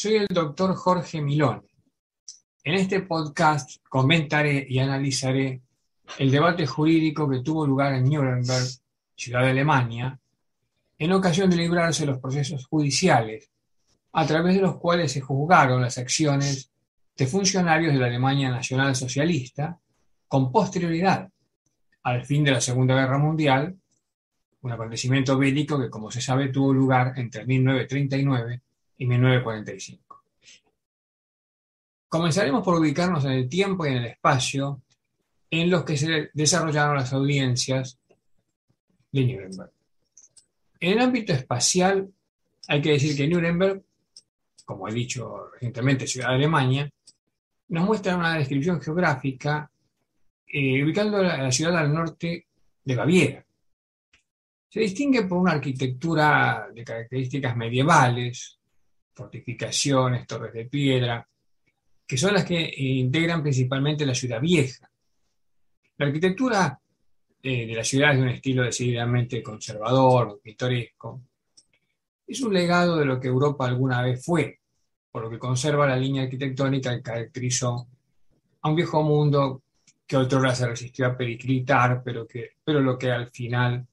Soy el doctor Jorge Milón. En este podcast comentaré y analizaré el debate jurídico que tuvo lugar en Nuremberg, ciudad de Alemania, en ocasión de librarse los procesos judiciales, a través de los cuales se juzgaron las acciones de funcionarios de la Alemania Nacional Socialista con posterioridad al fin de la Segunda Guerra Mundial, un acontecimiento bélico que, como se sabe, tuvo lugar entre 1939 y 1945. Comenzaremos por ubicarnos en el tiempo y en el espacio en los que se desarrollaron las audiencias de Nuremberg. En el ámbito espacial, hay que decir que Nuremberg, como he dicho recientemente, ciudad de Alemania, nos muestra una descripción geográfica eh, ubicando la, la ciudad al norte de Baviera. Se distingue por una arquitectura de características medievales, fortificaciones, torres de piedra, que son las que integran principalmente la ciudad vieja. La arquitectura eh, de la ciudad es de un estilo decididamente conservador, pintoresco. Es un legado de lo que Europa alguna vez fue, por lo que conserva la línea arquitectónica que caracterizó a un viejo mundo que otra se resistió a periclitar, pero, que, pero lo que al final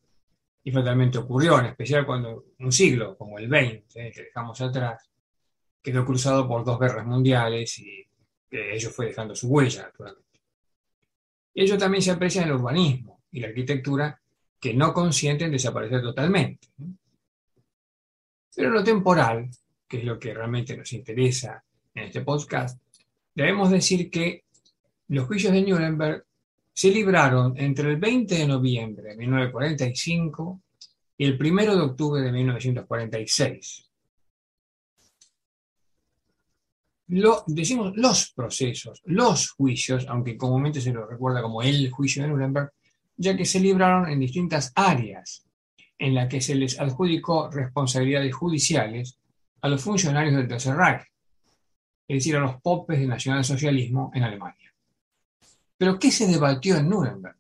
y fatalmente ocurrió, en especial cuando un siglo como el 20, que dejamos atrás, quedó cruzado por dos guerras mundiales y que ello fue dejando su huella, naturalmente. Ello también se aprecia en el urbanismo y la arquitectura que no consienten desaparecer totalmente. Pero lo temporal, que es lo que realmente nos interesa en este podcast, debemos decir que los juicios de Nuremberg se libraron entre el 20 de noviembre de 1945 y el 1 de octubre de 1946. Lo, decimos los procesos, los juicios, aunque comúnmente se lo recuerda como el juicio de Nuremberg, ya que se libraron en distintas áreas en las que se les adjudicó responsabilidades judiciales a los funcionarios del Tercer Reich, es decir, a los popes del nacionalsocialismo en Alemania. Pero ¿qué se debatió en Nuremberg?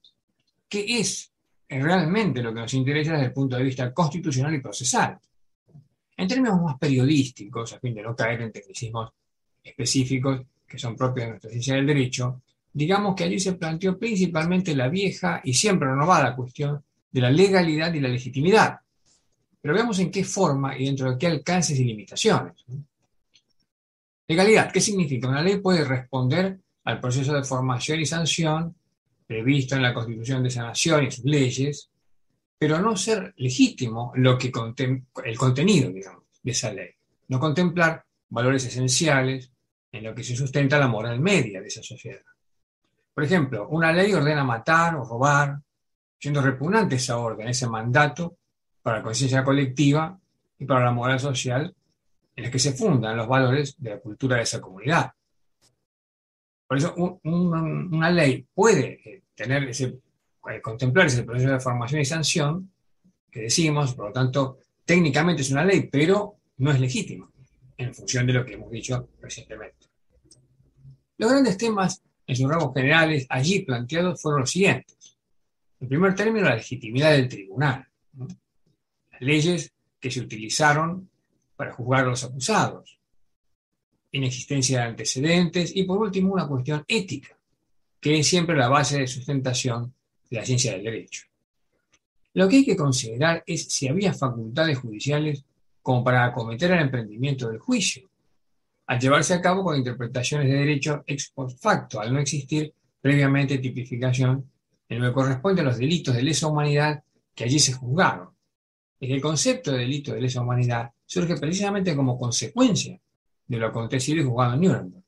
¿Qué es realmente lo que nos interesa desde el punto de vista constitucional y procesal? En términos más periodísticos, a fin de no caer en tecnicismos específicos que son propios de nuestra ciencia del derecho, digamos que allí se planteó principalmente la vieja y siempre renovada cuestión de la legalidad y la legitimidad. Pero veamos en qué forma y dentro de qué alcances y limitaciones. Legalidad, ¿qué significa? Una ley puede responder al proceso de formación y sanción previsto en la Constitución de esa nación y sus leyes, pero no ser legítimo lo que el contenido, digamos, de esa ley. No contemplar valores esenciales en lo que se sustenta la moral media de esa sociedad. Por ejemplo, una ley ordena matar o robar, siendo repugnante esa orden, ese mandato para la conciencia colectiva y para la moral social en la que se fundan los valores de la cultura de esa comunidad. Por eso una ley puede eh, tener ese, eh, contemplar ese proceso de formación y sanción que decimos, por lo tanto, técnicamente es una ley, pero no es legítima en función de lo que hemos dicho recientemente. Los grandes temas en sus ramos generales allí planteados fueron los siguientes. En primer término, la legitimidad del tribunal, las leyes que se utilizaron para juzgar a los acusados, inexistencia de antecedentes y por último una cuestión ética, que es siempre la base de sustentación de la ciencia del derecho. Lo que hay que considerar es si había facultades judiciales como para acometer el emprendimiento del juicio, al llevarse a cabo con interpretaciones de derecho ex post facto, al no existir previamente tipificación en lo que corresponde a los delitos de lesa humanidad que allí se juzgaron. Es que el concepto de delito de lesa humanidad surge precisamente como consecuencia de lo acontecido y juzgado en Nuremberg.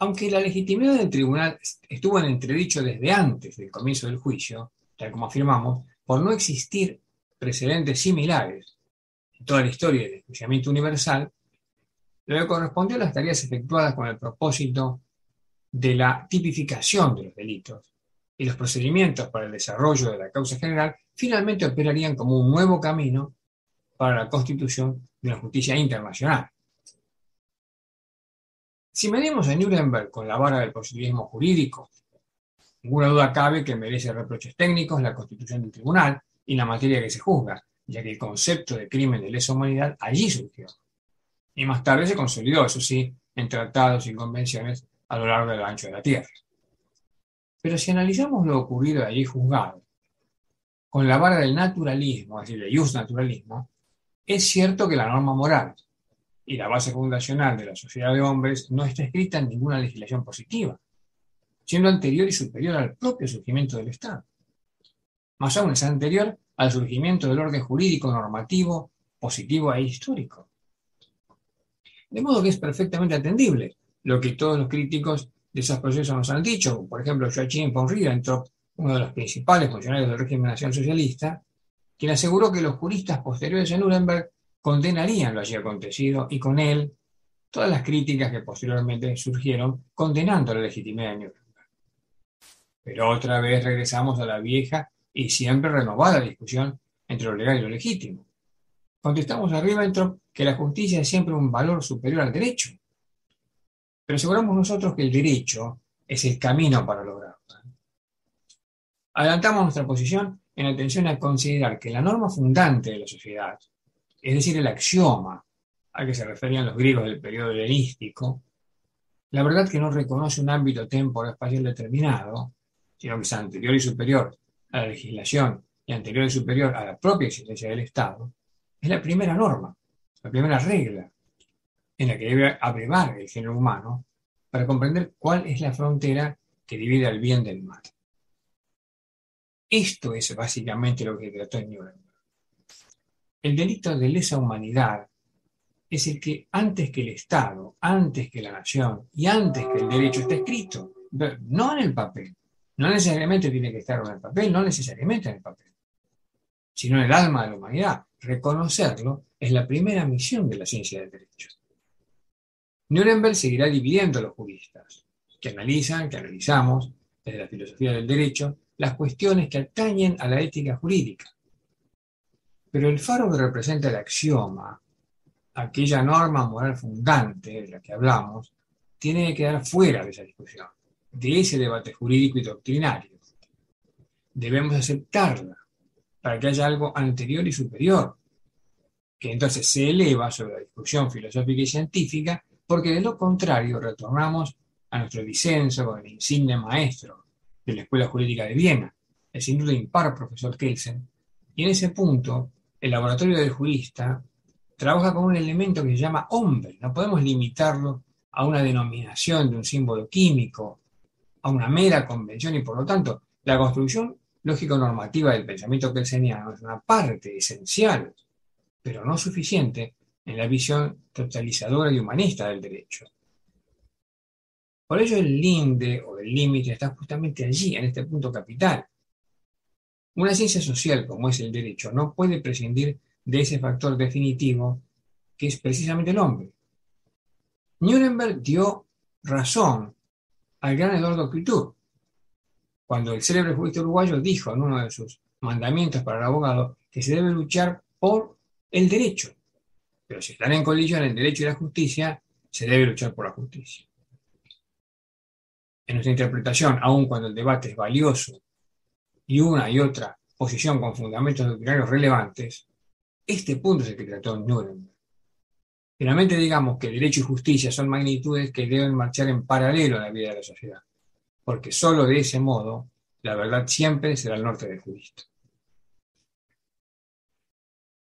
Aunque la legitimidad del tribunal estuvo en entredicho desde antes del comienzo del juicio, tal como afirmamos, por no existir precedentes similares toda la historia del enjuiciamiento universal, lo que correspondió a las tareas efectuadas con el propósito de la tipificación de los delitos y los procedimientos para el desarrollo de la causa general finalmente operarían como un nuevo camino para la constitución de la justicia internacional. Si medimos a Nuremberg con la vara del positivismo jurídico, ninguna duda cabe que merece reproches técnicos la constitución del tribunal y la materia que se juzga, ya que el concepto de crimen de lesa humanidad allí surgió. y más tarde se consolidó, eso sí, en tratados y convenciones a lo largo del ancho de la Tierra. Pero si analizamos lo ocurrido allí juzgado, con la vara del naturalismo, es decir, del naturalismo, es cierto que la norma moral y la base fundacional de la sociedad de hombres no está escrita en ninguna legislación positiva, siendo anterior y superior al propio surgimiento del Estado. Más aún es anterior al surgimiento del orden jurídico normativo, positivo e histórico. De modo que es perfectamente atendible lo que todos los críticos de esos procesos nos han dicho. Por ejemplo, Joachim von Ribbentrop, uno de los principales funcionarios del régimen nacional socialista, quien aseguró que los juristas posteriores a Nuremberg condenarían lo allí acontecido y con él todas las críticas que posteriormente surgieron condenando la legitimidad de Nuremberg. Pero otra vez regresamos a la vieja y siempre renovada discusión entre lo legal y lo legítimo. Contestamos a Ribbentrop que la justicia es siempre un valor superior al derecho. Pero aseguramos nosotros que el derecho es el camino para lograrlo. Adelantamos nuestra posición en atención a considerar que la norma fundante de la sociedad, es decir, el axioma al que se referían los griegos del periodo helenístico, la verdad que no reconoce un ámbito temporal espacial determinado, sino que es anterior y superior a la legislación y anterior y superior a la propia existencia del Estado, es la primera norma, la primera regla en la que debe abrevar el género humano para comprender cuál es la frontera que divide al bien del mal. Esto es básicamente lo que trató en Nuremberg. El delito de lesa humanidad es el que antes que el Estado, antes que la nación y antes que el derecho está escrito, no en el papel, no necesariamente tiene que estar en el papel, no necesariamente en el papel, sino en el alma de la humanidad. Reconocerlo es la primera misión de la ciencia del derecho. Nuremberg seguirá dividiendo a los juristas, que analizan, que analizamos, desde la filosofía del derecho, las cuestiones que atañen a la ética jurídica. Pero el faro que representa el axioma, aquella norma moral fundante de la que hablamos, tiene que quedar fuera de esa discusión de ese debate jurídico y doctrinario. Debemos aceptarla para que haya algo anterior y superior, que entonces se eleva sobre la discusión filosófica y científica, porque de lo contrario retornamos a nuestro disenso con el insigne maestro de la Escuela Jurídica de Viena, el sin duda impar profesor Kelsen, y en ese punto el laboratorio del jurista trabaja con un elemento que se llama hombre, no podemos limitarlo a una denominación de un símbolo químico a una mera convención y por lo tanto la construcción lógico-normativa del pensamiento kelseniano es una parte esencial, pero no suficiente en la visión totalizadora y humanista del derecho. Por ello el linde o el límite está justamente allí, en este punto capital. Una ciencia social como es el derecho no puede prescindir de ese factor definitivo que es precisamente el hombre. Nuremberg dio razón al gran Eduardo Couture, cuando el célebre jurista uruguayo dijo en uno de sus mandamientos para el abogado que se debe luchar por el derecho. Pero si están en colisión el derecho y la justicia, se debe luchar por la justicia. En nuestra interpretación, aun cuando el debate es valioso y una y otra posición con fundamentos doctrinarios relevantes, este punto es el que trató Nuremberg. Finalmente digamos que derecho y justicia son magnitudes que deben marchar en paralelo a la vida de la sociedad, porque solo de ese modo la verdad siempre será el norte del jurista.